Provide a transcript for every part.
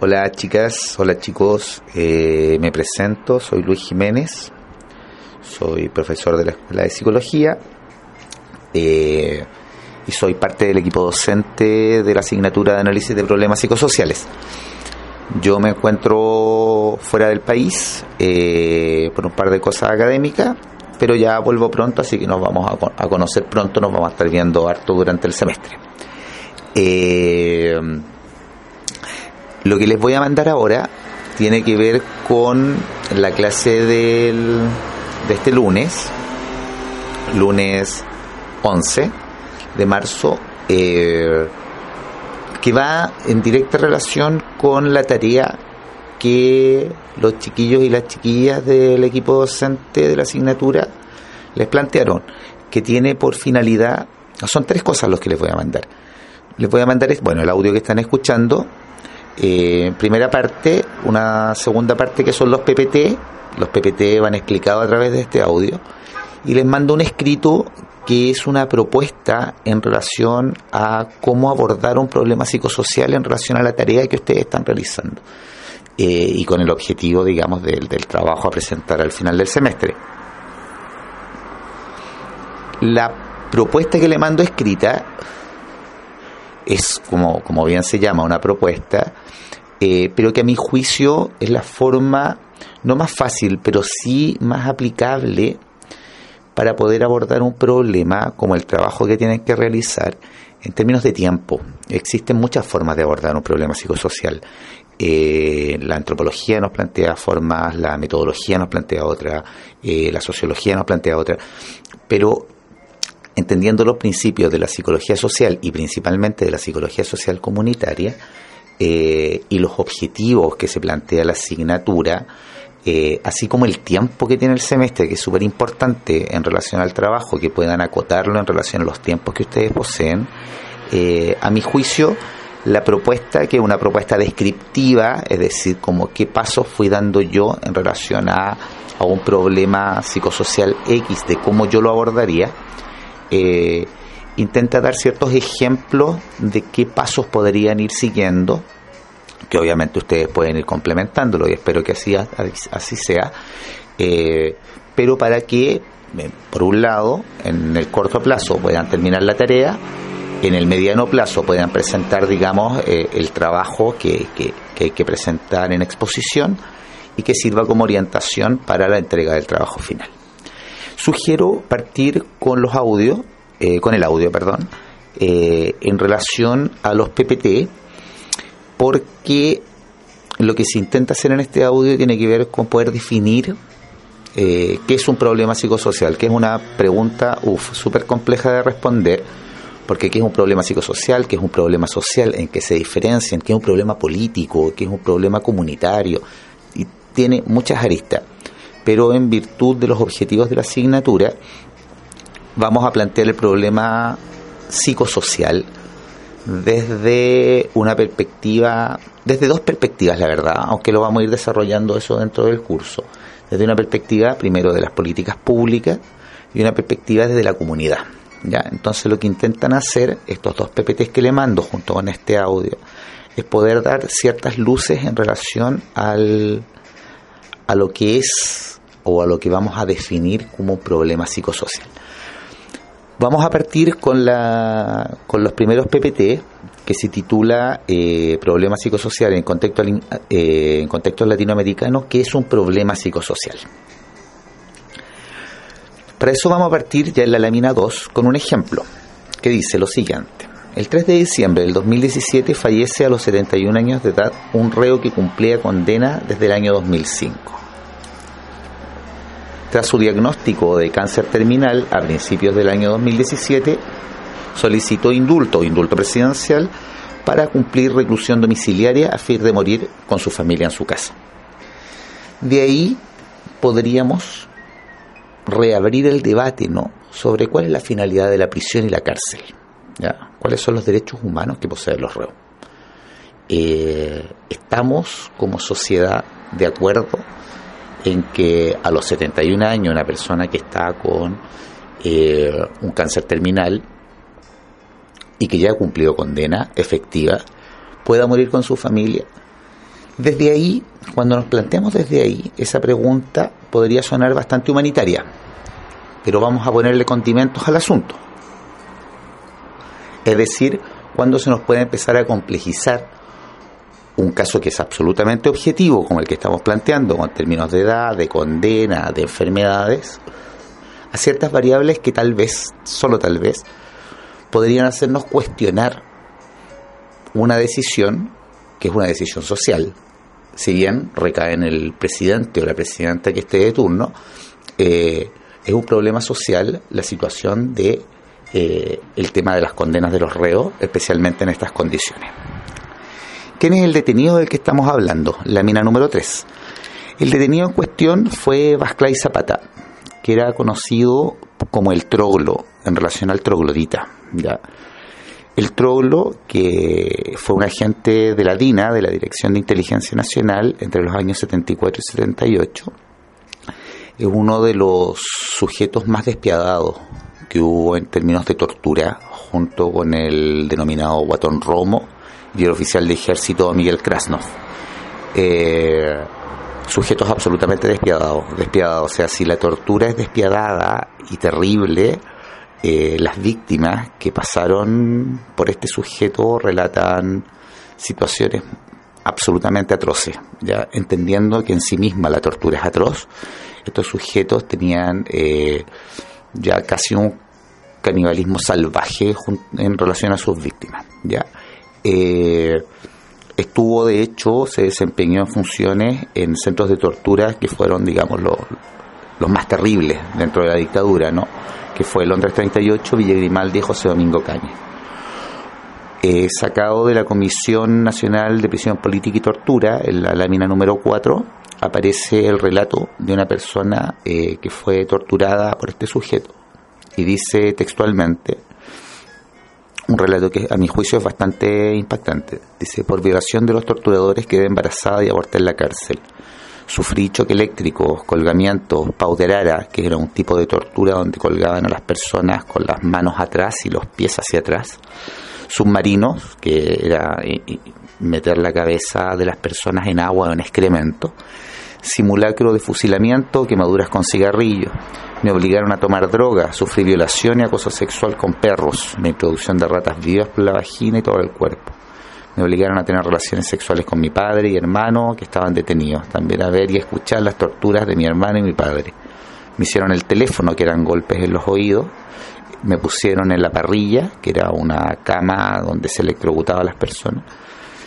Hola chicas, hola chicos, eh, me presento, soy Luis Jiménez, soy profesor de la Escuela de Psicología. Eh, y soy parte del equipo docente de la asignatura de análisis de problemas psicosociales. Yo me encuentro fuera del país eh, por un par de cosas académicas, pero ya vuelvo pronto, así que nos vamos a, conocer pronto, nos vamos a estar viendo harto durante el semestre. Eh, lo que les voy a mandar ahora tiene que ver con la clase del, de este lunes, lunes 11 de marzo, eh, que va en directa relación con la tarea que los chiquillos y las chiquillas del equipo docente de la asignatura les plantearon, que tiene por finalidad, son tres cosas los que les voy a mandar. Les voy a mandar, bueno, el audio que están escuchando, eh, primera parte, una segunda parte que son los PPT, los PPT van explicados a través de este audio, y les mando un escrito que es una propuesta en relación a cómo abordar un problema psicosocial en relación a la tarea que ustedes están realizando. Eh, y con el objetivo, digamos, del, del trabajo a presentar al final del semestre. La propuesta que le mando escrita es como, como bien se llama, una propuesta, eh, pero que a mi juicio es la forma no más fácil, pero sí más aplicable para poder abordar un problema como el trabajo que tienen que realizar en términos de tiempo. Existen muchas formas de abordar un problema psicosocial. Eh, la antropología nos plantea formas, la metodología nos plantea otra, eh, la sociología nos plantea otra, pero entendiendo los principios de la psicología social y principalmente de la psicología social comunitaria eh, y los objetivos que se plantea la asignatura, eh, así como el tiempo que tiene el semestre, que es súper importante en relación al trabajo, que puedan acotarlo en relación a los tiempos que ustedes poseen, eh, a mi juicio, la propuesta, que es una propuesta descriptiva, es decir, como qué pasos fui dando yo en relación a, a un problema psicosocial X, de cómo yo lo abordaría, eh, intenta dar ciertos ejemplos de qué pasos podrían ir siguiendo, que obviamente ustedes pueden ir complementándolo y espero que así, así sea, eh, pero para que, eh, por un lado, en el corto plazo puedan terminar la tarea, en el mediano plazo puedan presentar, digamos, el trabajo que, que hay que presentar en exposición y que sirva como orientación para la entrega del trabajo final. Sugiero partir con los audios, eh, con el audio, perdón, eh, en relación a los PPT, porque lo que se intenta hacer en este audio tiene que ver con poder definir eh, qué es un problema psicosocial, que es una pregunta, súper compleja de responder, porque qué es un problema psicosocial, qué es un problema social, en qué se diferencian, qué es un problema político, qué es un problema comunitario, y tiene muchas aristas. Pero en virtud de los objetivos de la asignatura vamos a plantear el problema psicosocial desde una perspectiva, desde dos perspectivas, la verdad, aunque lo vamos a ir desarrollando eso dentro del curso. Desde una perspectiva, primero, de las políticas públicas y una perspectiva desde la comunidad. ¿ya? Entonces, lo que intentan hacer estos dos PPTs que le mando junto con este audio es poder dar ciertas luces en relación al, a lo que es o a lo que vamos a definir como problema psicosocial. Vamos a partir con, la, con los primeros PPT, que se titula eh, Problema psicosocial en contexto, eh, en contexto latinoamericano, que es un problema psicosocial. Para eso vamos a partir ya en la lámina 2 con un ejemplo que dice lo siguiente. El 3 de diciembre del 2017 fallece a los 71 años de edad un reo que cumplía condena desde el año 2005. Tras su diagnóstico de cáncer terminal a principios del año 2017, solicitó indulto, indulto presidencial, para cumplir reclusión domiciliaria a fin de morir con su familia en su casa. De ahí podríamos reabrir el debate ¿no? sobre cuál es la finalidad de la prisión y la cárcel. ¿ya? ¿Cuáles son los derechos humanos que poseen los reos? Eh, ¿Estamos como sociedad de acuerdo en que a los 71 años una persona que está con eh, un cáncer terminal y que ya ha cumplido condena efectiva pueda morir con su familia Desde ahí, cuando nos planteamos desde ahí, esa pregunta podría sonar bastante humanitaria, pero vamos a ponerle condimentos al asunto. Es decir, cuando se nos puede empezar a complejizar un caso que es absolutamente objetivo, como el que estamos planteando, con términos de edad, de condena, de enfermedades, a ciertas variables que tal vez, solo tal vez, podrían hacernos cuestionar una decisión que es una decisión social. Si bien recae en el presidente o la presidenta que esté de turno, eh, es un problema social la situación de eh, el tema de las condenas de los reos, especialmente en estas condiciones. ¿Quién es el detenido del que estamos hablando? La mina número 3. El detenido en cuestión fue Vasclay Zapata, que era conocido como el troglo, en relación al troglodita. El troglo, que fue un agente de la DINA, de la Dirección de Inteligencia Nacional, entre los años 74 y 78, es uno de los sujetos más despiadados que hubo en términos de tortura, junto con el denominado Guatón Romo y el oficial de ejército Miguel Krasnov. Eh, sujetos absolutamente despiadados, despiadados. O sea, si la tortura es despiadada y terrible, eh, las víctimas que pasaron por este sujeto relatan situaciones absolutamente atroces, ya entendiendo que en sí misma la tortura es atroz. Estos sujetos tenían eh, ya casi un canibalismo salvaje en relación a sus víctimas. ¿ya? Eh, estuvo, de hecho, se desempeñó en funciones en centros de tortura que fueron, digamos, los, más terribles dentro de la dictadura, ¿no? que fue Londres 38, Villa Grimaldi y José Domingo Caña. Eh, sacado de la Comisión Nacional de Prisión Política y Tortura, en la lámina número 4, aparece el relato de una persona eh, que fue torturada por este sujeto y dice textualmente un relato que a mi juicio es bastante impactante. Dice, por violación de los torturadores quedé embarazada y aborté en la cárcel. Sufrí choque eléctrico, colgamientos, pauderara, que era un tipo de tortura donde colgaban a las personas con las manos atrás y los pies hacia atrás. Submarinos, que era eh, eh, meter la cabeza de las personas en agua o en excremento simulacro de fusilamiento, quemaduras con cigarrillos. Me obligaron a tomar droga, sufrí violación y acoso sexual con perros, la introducción de ratas vivas por la vagina y todo el cuerpo. Me obligaron a tener relaciones sexuales con mi padre y hermano que estaban detenidos. También a ver y escuchar las torturas de mi hermano y mi padre. Me hicieron el teléfono, que eran golpes en los oídos. Me pusieron en la parrilla, que era una cama donde se electrocutaba a las personas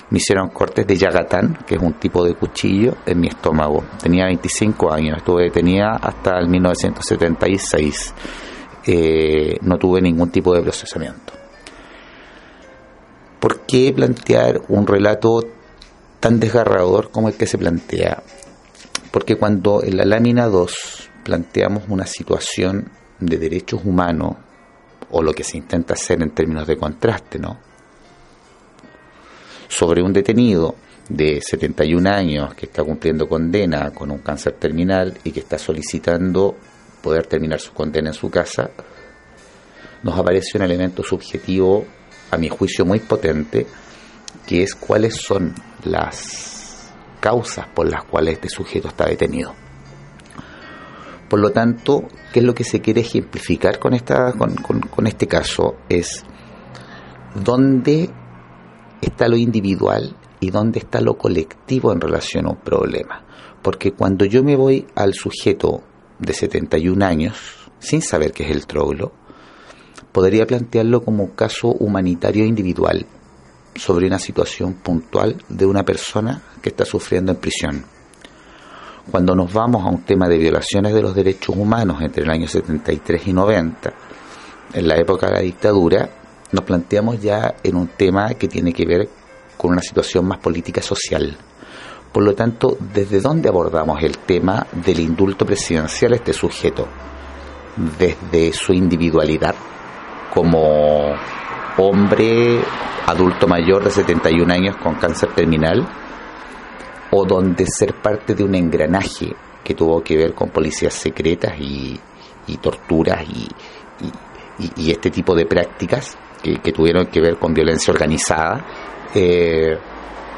me hicieron cortes de yagatán, que es un tipo de cuchillo, en mi estómago. Tenía 25 años, estuve detenida hasta el 1976. Eh, no tuve ningún tipo de procesamiento. ¿Por qué plantear un relato tan desgarrador como el que se plantea? Porque cuando en la lámina 2 planteamos una situación de derechos humanos, o lo que se intenta hacer en términos de contraste, ¿no? Sobre un detenido de 71 años que está cumpliendo condena con un cáncer terminal y que está solicitando poder terminar su condena en su casa, nos aparece un elemento subjetivo, a mi juicio muy potente, que es cuáles son las causas por las cuales este sujeto está detenido. Por lo tanto, ¿qué es lo que se quiere ejemplificar con, esta, con, con este caso? Es dónde está lo individual y dónde está lo colectivo en relación a un problema. Porque cuando yo me voy al sujeto de 71 años, sin saber qué es el troglo, podría plantearlo como un caso humanitario individual sobre una situación puntual de una persona que está sufriendo en prisión. Cuando nos vamos a un tema de violaciones de los derechos humanos entre el año 73 y 90, en la época de la dictadura, nos planteamos ya en un tema que tiene que ver con una situación más política social. Por lo tanto, ¿desde dónde abordamos el tema del indulto presidencial a este sujeto? Desde su individualidad como hombre adulto mayor de 71 años con cáncer terminal o donde ser parte de un engranaje que tuvo que ver con policías secretas y, torturas y este tipo de prácticas que, tuvieron que ver con violencia organizada, eh,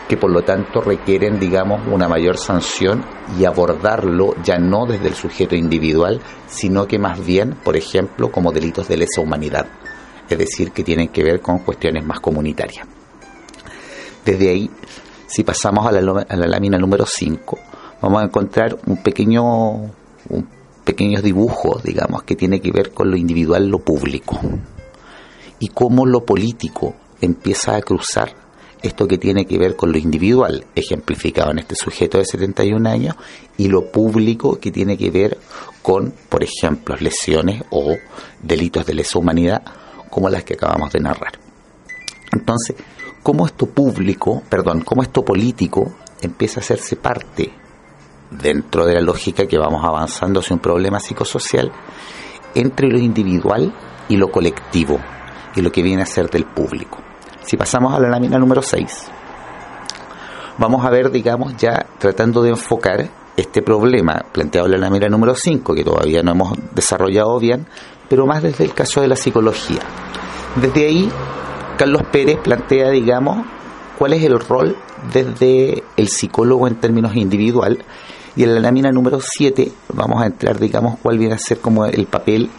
que por lo tanto requieren, digamos, una mayor sanción y abordarlo ya no desde el sujeto individual, sino que más bien, por ejemplo, como delitos de lesa humanidad, es decir, que tienen que ver con cuestiones más comunitarias. Desde ahí, si pasamos a la, a la lámina número 5, vamos a encontrar un pequeño, un pequeños dibujos, digamos, que tiene que ver con lo individual, lo público, y cómo lo político empieza a cruzar esto que tiene que ver con lo individual, ejemplificado en este sujeto de 71 años, y lo público que tiene que ver con, por ejemplo, lesiones o delitos de lesa humanidad, como las que acabamos de narrar. Entonces, cómo esto público, perdón, cómo esto político empieza a hacerse parte dentro de la lógica que vamos avanzando hacia un problema psicosocial entre lo individual y lo colectivo y lo que viene a ser del público. Si pasamos a la lámina número 6, vamos a ver, digamos, ya tratando de enfocar este problema planteado en la lámina número 5, que todavía no hemos desarrollado bien, pero más desde el caso de la psicología. Desde ahí, Carlos Pérez plantea, digamos, cuál es el rol desde el psicólogo en términos individual y en la lámina número 7 vamos a entrar, digamos, cuál viene a ser como el papel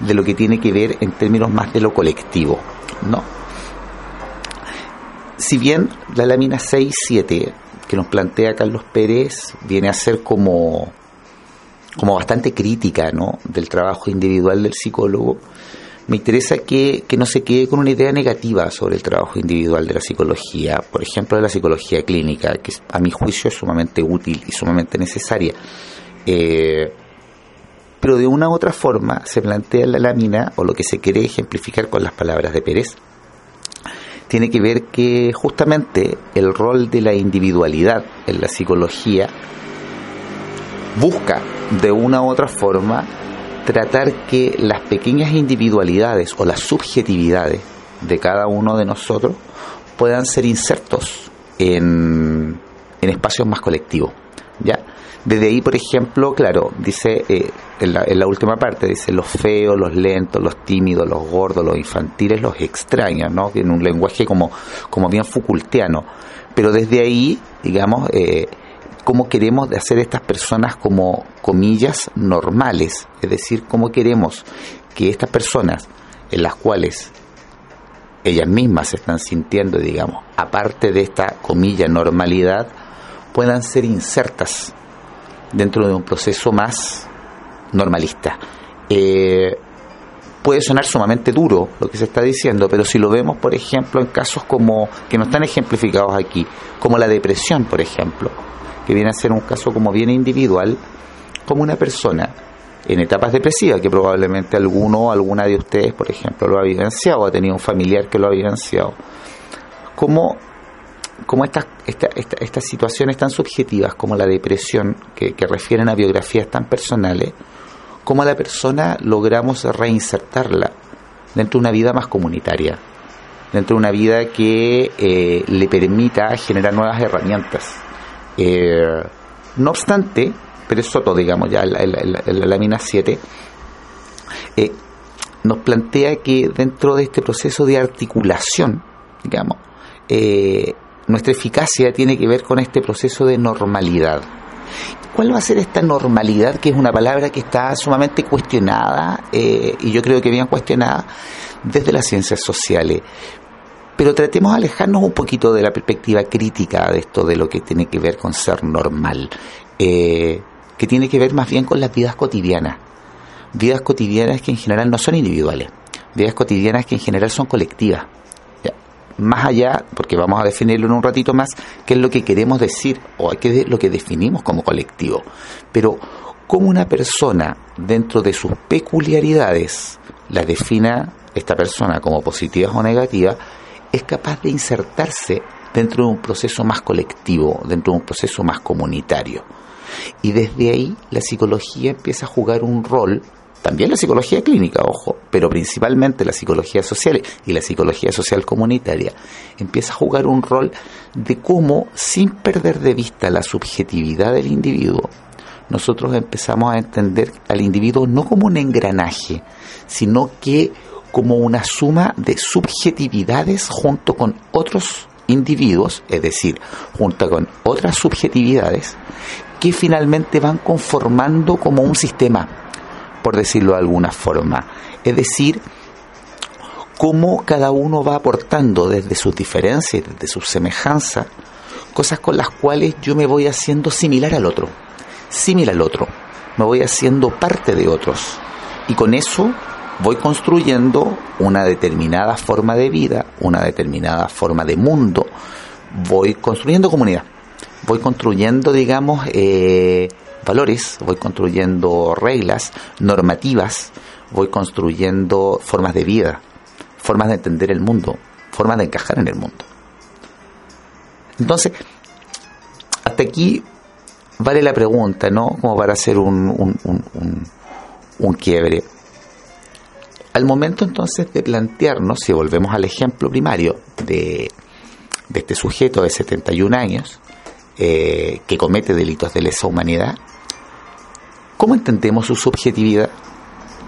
de lo que tiene que ver en términos más de lo colectivo, ¿no? si bien la lámina 6-7 que nos plantea Carlos Pérez viene a ser como, como bastante crítica ¿no? del trabajo individual del psicólogo, me interesa que, que, no se quede con una idea negativa sobre el trabajo individual de la psicología, por ejemplo, de la psicología clínica, que a mi juicio es sumamente útil y sumamente necesaria. Eh, pero de una u otra forma se plantea la lámina, o lo que se quiere ejemplificar con las palabras de Pérez, tiene que ver que justamente el rol de la individualidad en la psicología busca de una u otra forma tratar que las pequeñas individualidades o las subjetividades de cada uno de nosotros puedan ser insertos en, en espacios más colectivos. ¿ya? Desde ahí, por ejemplo, claro, dice eh, en, la, última parte, dice los feos, los lentos, los tímidos, los gordos, los infantiles, los extraños, ¿no? En un lenguaje como, como bien Foucaultiano. Pero desde ahí, digamos, eh, cómo queremos hacer estas personas como, comillas, normales. Es decir, cómo queremos que estas personas en las cuales ellas mismas se están sintiendo, digamos, aparte de esta, comilla, normalidad, puedan ser insertas dentro de un proceso más normalista. Eh, puede sonar sumamente duro lo que se está diciendo, pero si lo vemos, por ejemplo, en casos como que no están ejemplificados aquí, como la depresión, por ejemplo, que viene a ser un caso como bien individual, como una persona en etapas depresivas, que probablemente alguno o alguna de ustedes, por ejemplo, lo ha vivenciado, ha tenido un familiar que lo ha vivenciado, como como estas, estas situaciones tan subjetivas como la depresión, que, refieren a biografías tan personales, como a la persona logramos reinsertarla dentro de una vida más comunitaria, dentro de una vida que eh, le permita generar nuevas herramientas. Eh, no obstante, pero eso todo, digamos, ya en la, lámina 7, eh, nos plantea que dentro de este proceso de articulación, digamos, eh, nuestra eficacia tiene que ver con este proceso de normalidad. ¿Cuál va a ser esta normalidad, que es una palabra que está sumamente cuestionada, eh, y yo creo que bien cuestionada, desde las ciencias sociales? Pero tratemos de alejarnos un poquito de la perspectiva crítica de esto, de lo que tiene que ver con ser normal, eh, que tiene que ver más bien con las vidas cotidianas. Vidas cotidianas que en general no son individuales, vidas cotidianas que en general son colectivas más allá, porque vamos a definirlo en un ratito más, qué es lo que queremos decir o qué es lo que definimos como colectivo. Pero cómo una persona, dentro de sus peculiaridades, la defina esta persona como positivas o negativas, es capaz de insertarse dentro de un proceso más colectivo, dentro de un proceso más comunitario. Y desde ahí la psicología empieza a jugar un rol también la psicología clínica, ojo, pero principalmente la psicología social y la psicología social comunitaria, empieza a jugar un rol de cómo, sin perder de vista la subjetividad del individuo, nosotros empezamos a entender al individuo no como un engranaje, sino que como una suma de subjetividades junto con otros individuos, es decir, junto con otras subjetividades, que finalmente van conformando como un sistema, por decirlo de alguna forma. Es decir, cómo cada uno va aportando desde sus diferencias, desde sus semejanzas, cosas con las cuales yo me voy haciendo similar al otro, similar al otro, me voy haciendo parte de otros. Y con eso voy construyendo una determinada forma de vida, una determinada forma de mundo, voy construyendo comunidad, voy construyendo, digamos, eh, valores, voy construyendo reglas, normativas, voy construyendo formas de vida, formas de entender el mundo, formas de encajar en el mundo. Entonces, hasta aquí vale la pregunta, ¿no? Como para hacer un, un, un, quiebre. Al momento entonces de plantearnos, si volvemos al ejemplo primario de, de este sujeto de 71 años eh, que comete delitos de lesa humanidad, ¿cómo entendemos su subjetividad?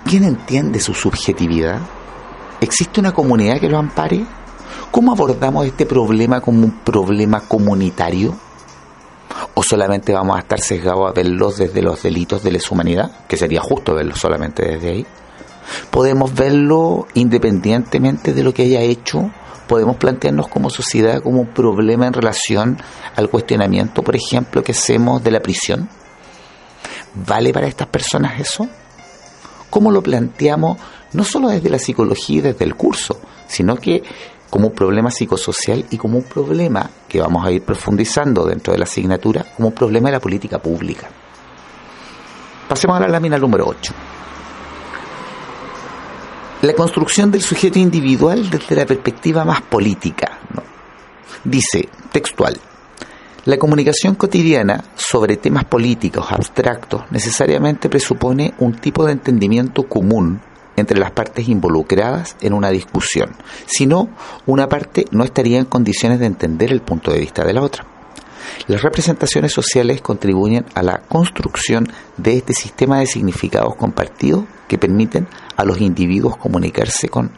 ¿Quién entiende su subjetividad? ¿Existe una comunidad que lo ampare? ¿Cómo abordamos este problema como un problema comunitario? ¿O solamente vamos a estar sesgados a verlos desde los delitos de lesa humanidad? Que sería justo verlos solamente desde ahí podemos verlo independientemente de lo que haya hecho, podemos plantearnos como sociedad como un problema en relación al cuestionamiento, por ejemplo, que hacemos de la prisión. ¿Vale para estas personas eso? ¿Cómo lo planteamos no solo desde la psicología y desde el curso, sino que como un problema psicosocial y como un problema que vamos a ir profundizando dentro de la asignatura, como un problema de la política pública? Pasemos a la lámina número 8 la construcción del sujeto individual desde la perspectiva más política. Dice, textual, la comunicación cotidiana sobre temas políticos abstractos necesariamente presupone un tipo de entendimiento común entre las partes involucradas en una discusión, si no, una parte no estaría en condiciones de entender el punto de vista de la otra. Las representaciones sociales contribuyen a la construcción de este sistema de significados compartidos que permiten a los individuos comunicarse con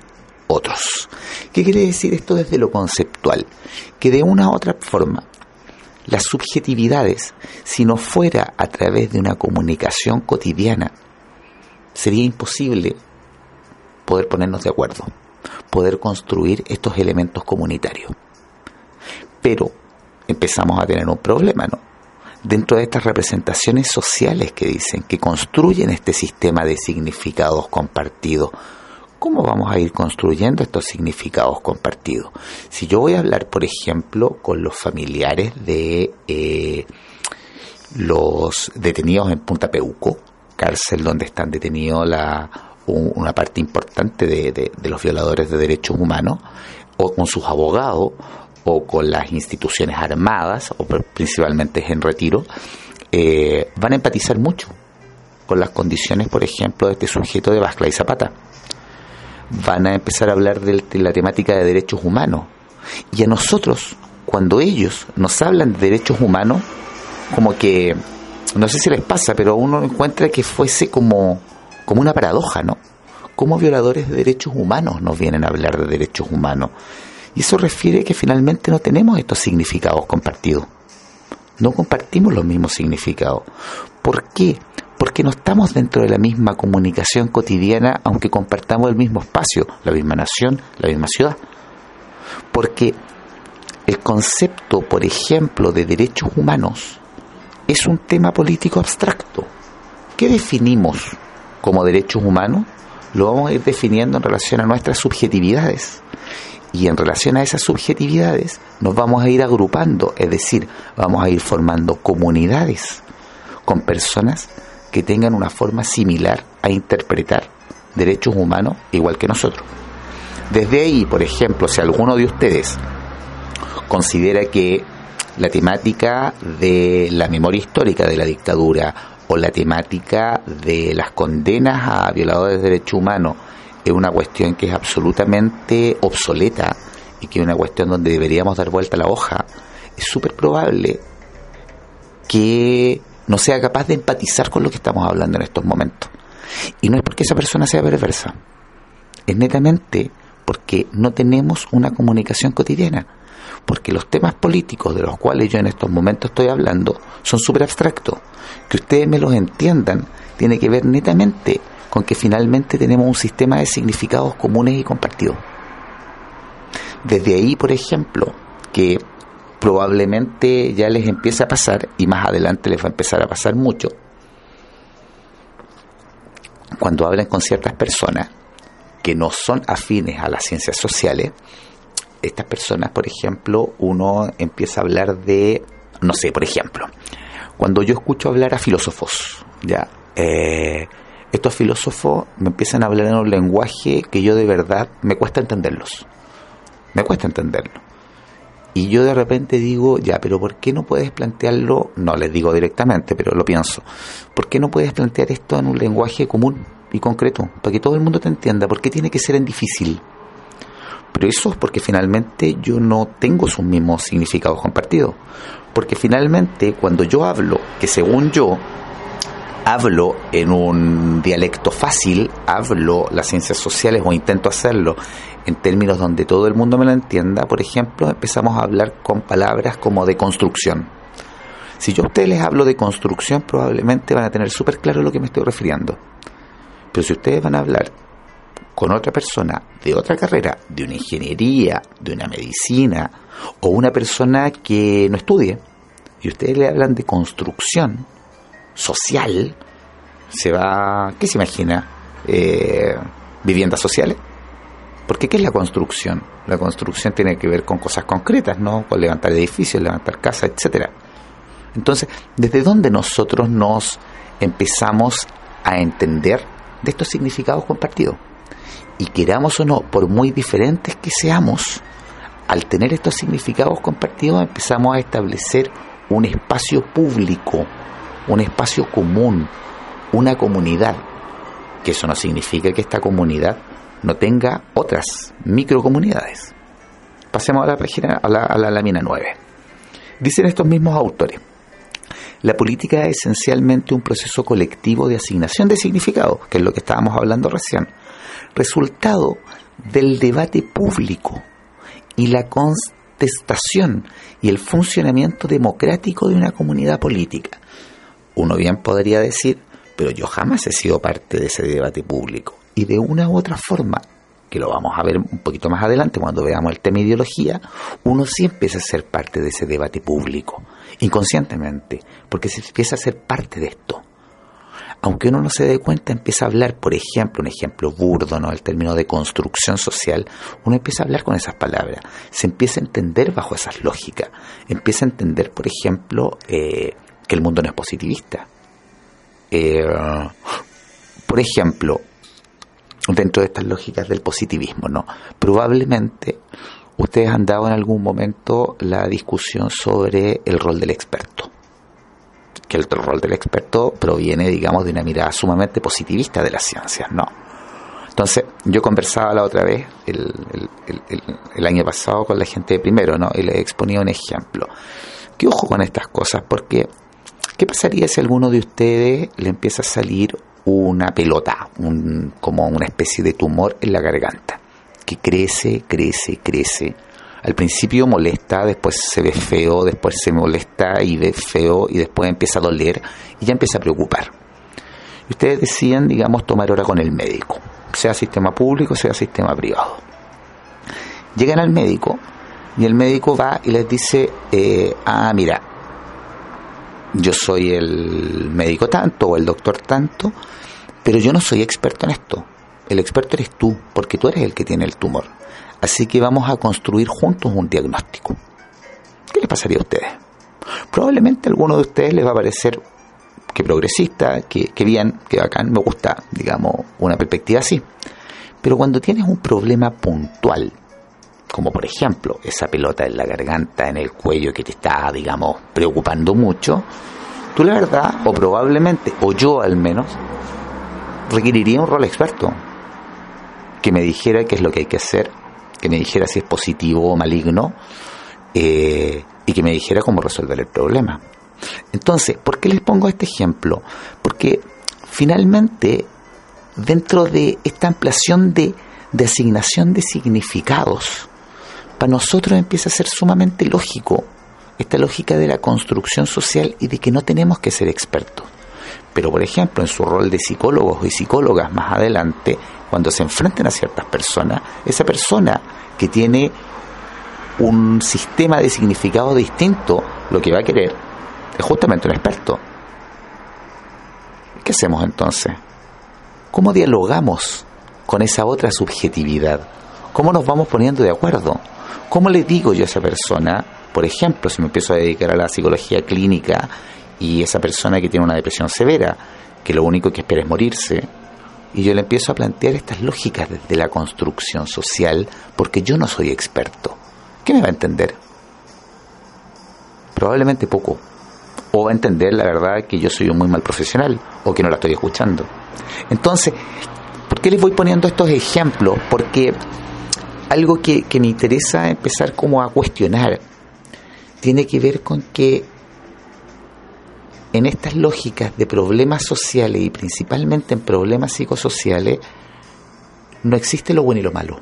otros. ¿Qué quiere decir esto desde lo conceptual? Que de una u otra forma, las subjetividades, si no fuera a través de una comunicación cotidiana, sería imposible poder ponernos de acuerdo, poder construir estos elementos comunitarios. Pero empezamos a tener un problema, ¿no? Dentro de estas representaciones sociales que dicen, que construyen este sistema de significados compartidos, ¿cómo vamos a ir construyendo estos significados compartidos? Si yo voy a hablar, por ejemplo, con los familiares de eh, los detenidos en Punta Peuco, cárcel donde están detenidos la, una parte importante de, los violadores de derechos humanos, o con sus abogados, o con las instituciones armadas, o principalmente en retiro, eh, van a empatizar mucho con las condiciones, por ejemplo, de este sujeto de Bascla y Zapata. Van a empezar a hablar de, la temática de derechos humanos. Y a nosotros, cuando ellos nos hablan de derechos humanos, como que, no sé si les pasa, pero uno encuentra que fuese como, como una paradoja, ¿no? ¿Cómo violadores de derechos humanos nos vienen a hablar de derechos humanos? Y eso refiere que finalmente no tenemos estos significados compartidos. No compartimos los mismos significados. ¿Por qué? Porque no estamos dentro de la misma comunicación cotidiana, aunque compartamos el mismo espacio, la misma nación, la misma ciudad. Porque el concepto, por ejemplo, de derechos humanos es un tema político abstracto. ¿Qué definimos como derechos humanos? Lo vamos a ir definiendo en relación a nuestras subjetividades. Y en relación a esas subjetividades nos vamos a ir agrupando, es decir, vamos a ir formando comunidades con personas que tengan una forma similar a interpretar derechos humanos igual que nosotros. Desde ahí, por ejemplo, si alguno de ustedes considera que la temática de la memoria histórica de la dictadura o la temática de las condenas a violadores de derechos humanos es una cuestión que es absolutamente obsoleta y que es una cuestión donde deberíamos dar vuelta a la hoja, es súper probable que no sea capaz de empatizar con lo que estamos hablando en estos momentos. Y no es porque esa persona sea perversa, es netamente porque no tenemos una comunicación cotidiana. Porque los temas políticos de los cuales yo en estos momentos estoy hablando son súper abstractos. Que ustedes me los entiendan tiene que ver netamente con que finalmente tenemos un sistema de significados comunes y compartidos. Desde ahí, por ejemplo, que probablemente ya les empiece a pasar, y más adelante les va a empezar a pasar mucho, cuando hablan con ciertas personas que no son afines a las ciencias sociales, estas personas, por ejemplo, uno empieza a hablar de, no sé, por ejemplo, cuando yo escucho hablar a filósofos, ya, eh, estos filósofos me empiezan a hablar en un lenguaje que yo de verdad me cuesta entenderlos. Me cuesta entenderlo. Y yo de repente digo, ya, pero ¿por qué no puedes plantearlo? No les digo directamente, pero lo pienso. ¿Por qué no puedes plantear esto en un lenguaje común y concreto? Para que todo el mundo te entienda. ¿Por qué tiene que ser en difícil? Pero eso es porque finalmente yo no tengo sus mismos significados compartidos. Porque finalmente cuando yo hablo, que según yo hablo en un dialecto fácil, hablo las ciencias sociales o intento hacerlo en términos donde todo el mundo me lo entienda, por ejemplo, empezamos a hablar con palabras como de construcción. Si yo a ustedes les hablo de construcción, probablemente van a tener súper claro lo que me estoy refiriendo. Pero si ustedes van a hablar con otra persona de otra carrera, de una ingeniería, de una medicina, o una persona que no estudie, y ustedes le hablan de construcción, social, se va, ¿qué se imagina? Eh, viviendas sociales. Porque ¿qué es la construcción? La construcción tiene que ver con cosas concretas, ¿no? Con levantar edificios, levantar casas, etcétera. Entonces, ¿desde dónde nosotros nos empezamos a entender de estos significados compartidos? Y queramos o no, por muy diferentes que seamos, al tener estos significados compartidos empezamos a establecer un espacio público un espacio común, una comunidad, que eso no significa que esta comunidad no tenga otras microcomunidades. Pasemos a la página, a la, lámina 9. Dicen estos mismos autores, la política es esencialmente un proceso colectivo de asignación de significado, que es lo que estábamos hablando recién, resultado del debate público y la contestación y el funcionamiento democrático de una comunidad política uno bien podría decir, pero yo jamás he sido parte de ese debate público. Y de una u otra forma, que lo vamos a ver un poquito más adelante cuando veamos el tema ideología, uno sí empieza a ser parte de ese debate público, inconscientemente, porque se empieza a ser parte de esto. Aunque uno no se dé cuenta, empieza a hablar, por ejemplo, un ejemplo burdo, ¿no? El término de construcción social, uno empieza a hablar con esas palabras, se empieza a entender bajo esas lógicas, empieza a entender, por ejemplo, eh, que el mundo no es positivista. Eh, por ejemplo, dentro de estas lógicas del positivismo, ¿no? Probablemente ustedes han dado en algún momento la discusión sobre el rol del experto. Que el rol del experto proviene, digamos, de una mirada sumamente positivista de las ciencias, ¿no? Entonces, yo conversaba la otra vez, el, el año pasado, con la gente de primero, ¿no? Y les exponía un ejemplo. Que ojo con estas cosas, porque ¿Qué pasaría si a alguno de ustedes le empieza a salir una pelota, un, como una especie de tumor en la garganta, que crece, crece, crece? Al principio molesta, después se ve feo, después se molesta y ve feo y después empieza a doler y ya empieza a preocupar. Y ustedes decían, digamos, tomar hora con el médico, sea sistema público, sea sistema privado. Llegan al médico y el médico va y les dice, eh, ah, mira, yo soy el médico tanto o el doctor tanto, pero yo no soy experto en esto. El experto eres tú, porque tú eres el que tiene el tumor. Así que vamos a construir juntos un diagnóstico. ¿Qué les pasaría a ustedes? Probablemente a alguno de ustedes les va a parecer que progresista, que, que bien, que bacán, me gusta, digamos, una perspectiva así. Pero cuando tienes un problema puntual, como por ejemplo esa pelota en la garganta, en el cuello que te está, digamos, preocupando mucho, tú la verdad, o probablemente, o yo al menos, requeriría un rol experto que me dijera qué es lo que hay que hacer, que me dijera si es positivo o maligno, eh, y que me dijera cómo resolver el problema. Entonces, ¿por qué les pongo este ejemplo? Porque finalmente, dentro de esta ampliación de, de asignación de significados, para nosotros empieza a ser sumamente lógico esta lógica de la construcción social y de que no tenemos que ser expertos. Pero, por ejemplo, en su rol de psicólogos y psicólogas más adelante, cuando se enfrenten a ciertas personas, esa persona que tiene un sistema de significado distinto, lo que va a querer es justamente un experto. ¿Qué hacemos entonces? ¿Cómo dialogamos con esa otra subjetividad? ¿Cómo nos vamos poniendo de acuerdo? ¿Cómo le digo yo a esa persona, por ejemplo, si me empiezo a dedicar a la psicología clínica y esa persona que tiene una depresión severa, que lo único que espera es morirse, y yo le empiezo a plantear estas lógicas desde la construcción social, porque yo no soy experto. ¿Qué me va a entender? Probablemente poco. O va a entender la verdad que yo soy un muy mal profesional o que no la estoy escuchando. Entonces, ¿por qué les voy poniendo estos ejemplos? Porque algo que, que me interesa empezar como a cuestionar tiene que ver con que en estas lógicas de problemas sociales y principalmente en problemas psicosociales, no existe lo bueno y lo malo.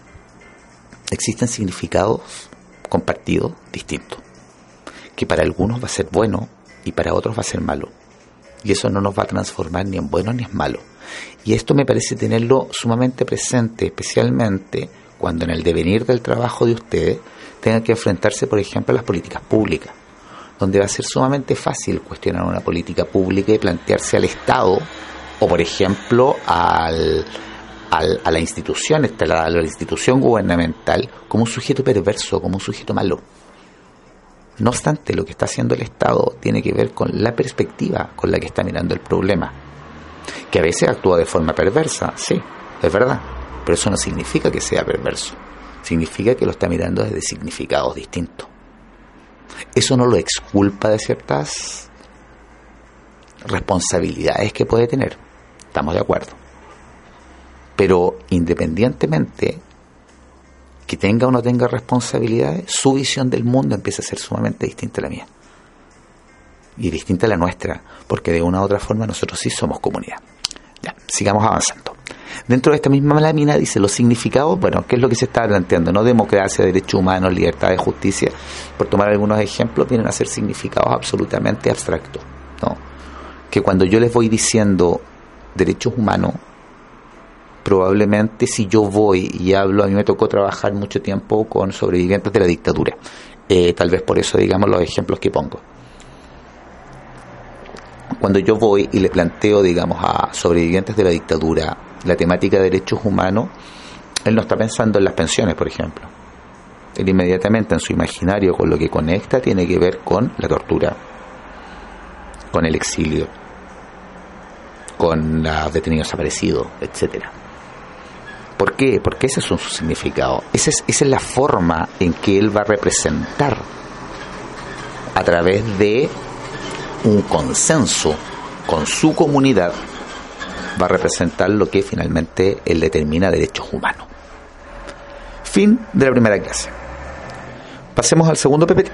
Existen significados compartidos distintos, que para algunos va a ser bueno y para otros va a ser malo. Y eso no nos va a transformar ni en bueno ni en malo. Y esto me parece tenerlo sumamente presente, especialmente cuando en el devenir del trabajo de ustedes tengan que enfrentarse, por ejemplo, a las políticas públicas donde va a ser sumamente fácil cuestionar una política pública y plantearse al Estado o, por ejemplo, al, a la institución, a a la institución gubernamental como un sujeto perverso, como un sujeto malo. No obstante, lo que está haciendo el Estado tiene que ver con la perspectiva con la que está mirando el problema, que a veces actúa de forma perversa, sí, es verdad, pero eso no significa que sea perverso, significa que lo está mirando desde significados distintos. Eso no lo exculpa de ciertas responsabilidades que puede tener. Estamos de acuerdo. Pero independientemente que tenga o no tenga responsabilidades, su visión del mundo empieza a ser sumamente distinta a la mía. Y distinta a la nuestra, porque de una u otra forma nosotros sí somos comunidad. Ya, sigamos avanzando. Dentro de esta misma lámina dice los significados, bueno, ¿qué es lo que se está planteando? No democracia, derechos humanos, libertad de justicia, por tomar algunos ejemplos, vienen a ser significados absolutamente abstractos. ¿no? Que cuando yo les voy diciendo derechos humanos, probablemente si yo voy y hablo, a mí me tocó trabajar mucho tiempo con sobrevivientes de la dictadura. Eh, tal vez por eso digamos los ejemplos que pongo. Cuando yo voy y le planteo, digamos, a sobrevivientes de la dictadura la temática de derechos humanos, él no está pensando en las pensiones, por ejemplo. Él inmediatamente en su imaginario con lo que conecta tiene que ver con la tortura, con el exilio, con los detenidos desaparecidos, etcétera. ¿Por qué? Porque ese es su significado. Esa es, esa es la forma en que él va a representar a través de un consenso con su comunidad va a representar lo que finalmente él determina derechos humanos. Fin de la primera clase. Pasemos al segundo PPT.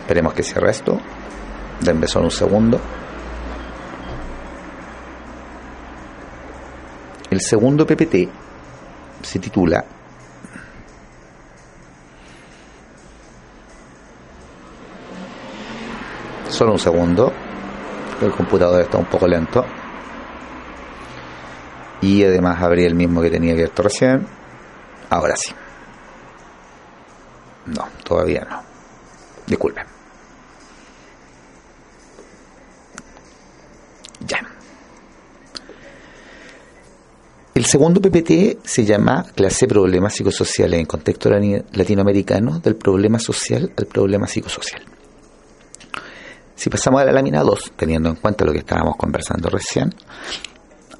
Esperemos que cierre esto. Denme solo un segundo. El segundo PPT se titula Solo un segundo el computador está un poco lento. Y además abrí el mismo que tenía abierto recién. Ahora sí. No, todavía no. Disculpen ya. El segundo PPT se llama Clase Problemas Psicosociales en contexto latinoamericano del problema social al problema psicosocial. Si pasamos a la lámina 2, teniendo en cuenta lo que estábamos conversando recién,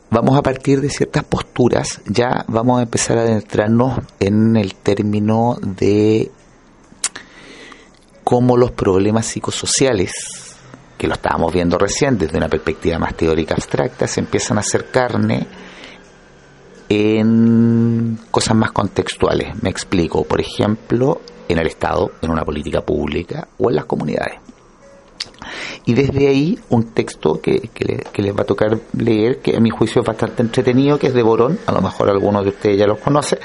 vamos a partir de ciertas posturas, ya vamos a empezar a adentrarnos en el término de cómo los problemas psicosociales, que lo estábamos viendo recién desde una perspectiva más teórica abstracta, se empiezan a hacer carne en cosas más contextuales. Me explico, por ejemplo, en el Estado, en una política pública o en las comunidades. Y desde ahí un texto que, les va a tocar leer, que a mi juicio es bastante entretenido, que es de Borón, a lo mejor algunos de ustedes ya los conocen,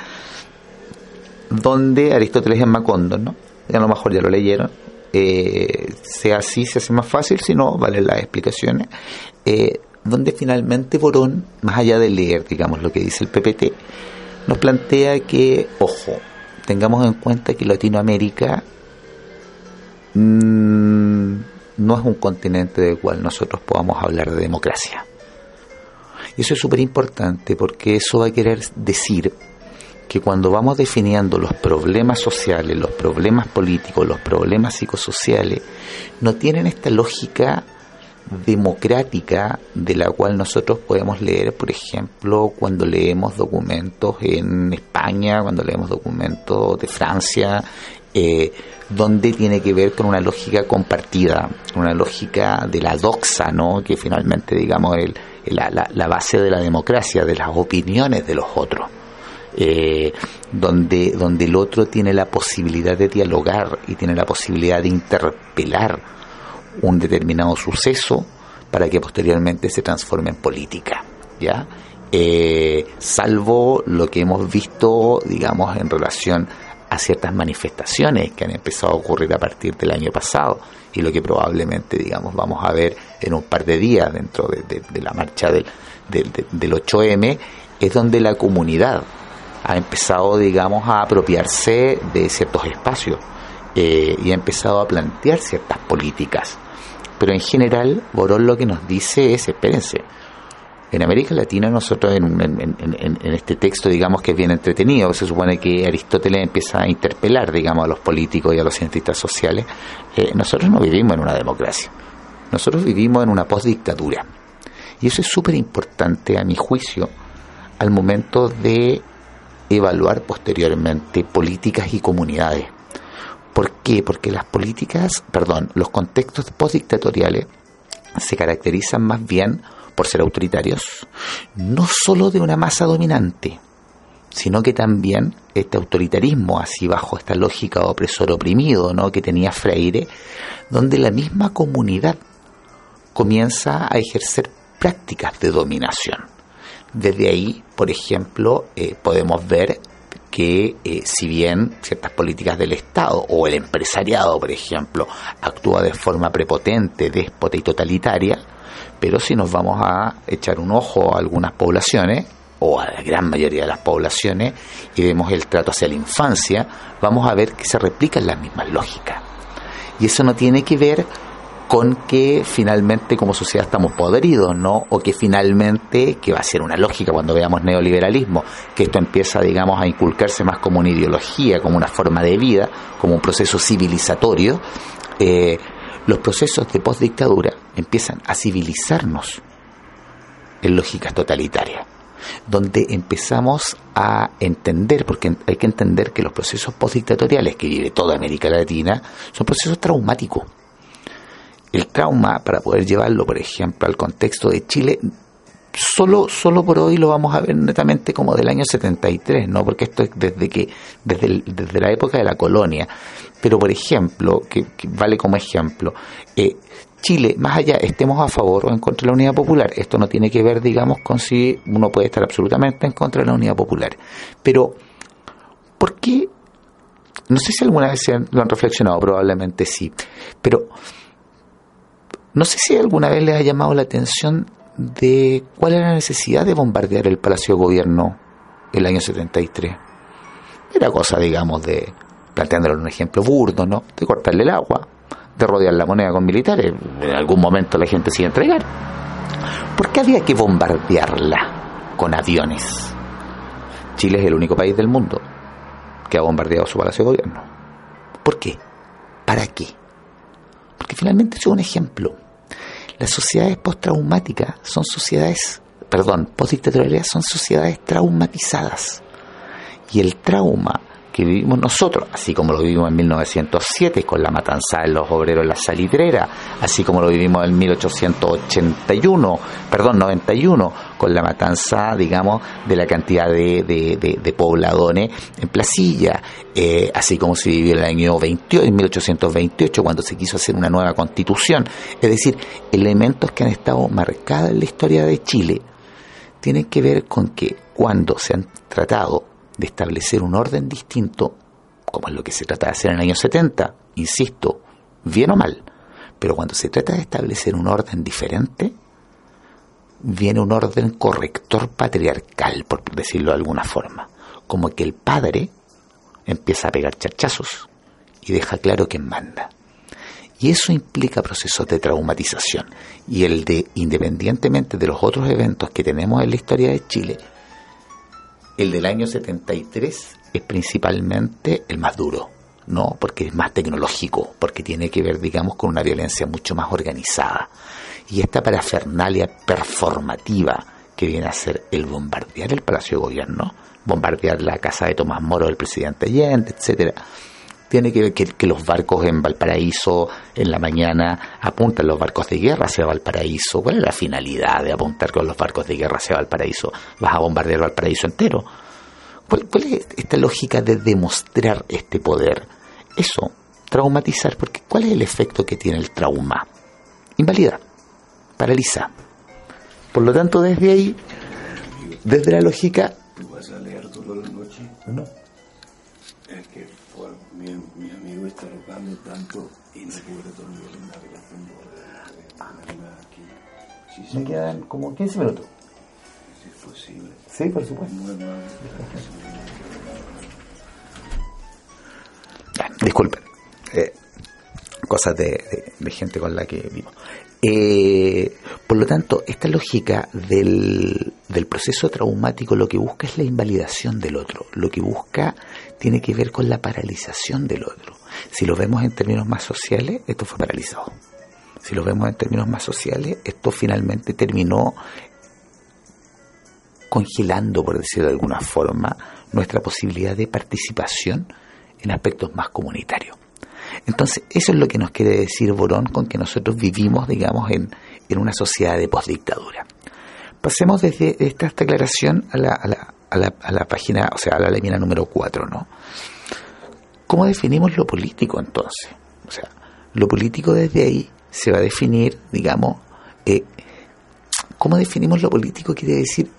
donde Aristóteles en Macondo, ¿no? a lo mejor ya lo leyeron, eh, sea así, se hace más fácil, si no, valen las explicaciones, eh, donde finalmente Borón, más allá de leer, digamos, lo que dice el PPT, nos plantea que, ojo, tengamos en cuenta que Latinoamérica mm, no es un continente del cual nosotros podamos hablar de democracia. Y eso es súper importante porque eso va a querer decir que cuando vamos definiendo los problemas sociales, los problemas políticos, los problemas psicosociales, no tienen esta lógica democrática de la cual nosotros podemos leer, por ejemplo, cuando leemos documentos en España, cuando leemos documentos de Francia, eh, donde tiene que ver con una lógica compartida, una lógica de la doxa, ¿no? que finalmente, digamos, el, la, base de la democracia, de las opiniones de los otros. Eh, donde, donde el otro tiene la posibilidad de dialogar y tiene la posibilidad de interpelar un determinado suceso para que posteriormente se transforme en política, ¿ya? Eh, salvo lo que hemos visto, digamos, en relación a ciertas manifestaciones que han empezado a ocurrir a partir del año pasado y lo que probablemente, digamos, vamos a ver en un par de días dentro de, la marcha del, del, del 8M, es donde la comunidad ha empezado, digamos, a apropiarse de ciertos espacios eh, y ha empezado a plantear ciertas políticas. Pero en general, Borón lo que nos dice es, espérense, en América Latina nosotros en, este texto digamos que es bien entretenido, se supone que Aristóteles empieza a interpelar digamos a los políticos y a los cientistas sociales, eh, nosotros no vivimos en una democracia, nosotros vivimos en una postdictadura. Y eso es súper importante a mi juicio al momento de evaluar posteriormente políticas y comunidades. ¿Por qué? Porque las políticas, perdón, los contextos postdictatoriales se caracterizan más bien por ser autoritarios, no solo de una masa dominante, sino que también este autoritarismo, así bajo esta lógica de opresor oprimido, ¿no? que tenía Freire, donde la misma comunidad comienza a ejercer prácticas de dominación. Desde ahí, por ejemplo, eh, podemos ver que eh, si bien ciertas políticas del Estado o el empresariado, por ejemplo, actúa de forma prepotente, déspota y totalitaria, pero si nos vamos a echar un ojo a algunas poblaciones, o a la gran mayoría de las poblaciones, y vemos el trato hacia la infancia, vamos a ver que se replican las mismas lógicas. Y eso no tiene que ver con que finalmente como sociedad estamos podridos, ¿no? O que finalmente, que va a ser una lógica cuando veamos neoliberalismo, que esto empieza, digamos, a inculcarse más como una ideología, como una forma de vida, como un proceso civilizatorio, eh, los procesos de postdictadura empiezan a civilizarnos en lógicas totalitarias donde empezamos a entender, porque hay que entender que los procesos postdictatoriales que vive toda América Latina son procesos traumáticos el trauma, para poder llevarlo, por ejemplo, al contexto de Chile, solo, solo por hoy lo vamos a ver netamente como del año 73, ¿no? Porque esto es desde que, desde, desde la época de la colonia. Pero, por ejemplo, que, vale como ejemplo, eh, Chile, más allá, estemos a favor o en contra de la unidad popular, esto no tiene que ver, digamos, con si uno puede estar absolutamente en contra de la unidad popular. Pero, ¿por qué? No sé si alguna vez lo han reflexionado, probablemente sí, pero no sé si alguna vez les ha llamado la atención de cuál era la necesidad de bombardear el Palacio de Gobierno el año 73. Era cosa, digamos, de, planteándolo en un ejemplo burdo, ¿no? De cortarle el agua, de rodear la moneda con militares. En algún momento la gente se iba a entregar. ¿Por qué había que bombardearla con aviones? Chile es el único país del mundo que ha bombardeado su Palacio de Gobierno. ¿Por qué? ¿Para qué? Porque finalmente es un ejemplo. Las sociedades postraumáticas son sociedades, perdón, postdictatoriales son sociedades traumatizadas. Y el trauma que vivimos nosotros, así como lo vivimos en 1907 con la matanza de los obreros en la salitrera, así como lo vivimos en 1881, perdón, 91, con la matanza, digamos, de la cantidad de, de, pobladones en Placilla, eh, así como se vivió en el año 28, en 1828, cuando se quiso hacer una nueva constitución. Es decir, elementos que han estado marcados en la historia de Chile tienen que ver con que cuando se han tratado de establecer un orden distinto, como es lo que se trata de hacer en el año 70, insisto, bien o mal, pero cuando se trata de establecer un orden diferente, viene un orden corrector patriarcal, por decirlo de alguna forma, como que el padre empieza a pegar charchazos y deja claro quién manda. Y eso implica procesos de traumatización. Y el de, independientemente de los otros eventos que tenemos en la historia de Chile, el del año 73 es principalmente el más duro, ¿no? Porque es más tecnológico, porque tiene que ver, digamos, con una violencia mucho más organizada. Y esta parafernalia performativa que viene a ser el bombardear el Palacio de Gobierno, bombardear la casa de Tomás Moro, el presidente Allende, etcétera, tiene que ver que, los barcos en Valparaíso en la mañana apuntan los barcos de guerra hacia Valparaíso. ¿Cuál es la finalidad de apuntar con los barcos de guerra hacia Valparaíso? ¿Vas a bombardear Valparaíso entero? ¿Cuál, es esta lógica de demostrar este poder? Eso, traumatizar, porque ¿cuál es el efecto que tiene el trauma? Invalida, paraliza. Por lo tanto, desde ahí, desde la lógica... ¿Tú vas a leer toda la noche? No. Está rogando tanto y no dormir en la habitación de aquí. Sí, sí, Me quedan como 15 minutos. Si es posible. Sí, por supuesto. disculpen. Eh, cosas de, de, gente con la que vivo. Eh, por lo tanto, esta lógica del, del proceso traumático lo que busca es la invalidación del otro, lo que busca tiene que ver con la paralización del otro. Si lo vemos en términos más sociales, esto fue paralizado. Si lo vemos en términos más sociales, esto finalmente terminó congelando, por decirlo de alguna forma, nuestra posibilidad de participación en aspectos más comunitarios. Entonces, eso es lo que nos quiere decir Borón con que nosotros vivimos, digamos, en, en una sociedad de postdictadura. Pasemos desde esta, declaración a la, a, la, a, la, a la página, o sea, a la lámina número 4, ¿no? ¿Cómo definimos lo político entonces? O sea, lo político desde ahí se va a definir, digamos, eh, ¿cómo definimos lo político? Quiere decir,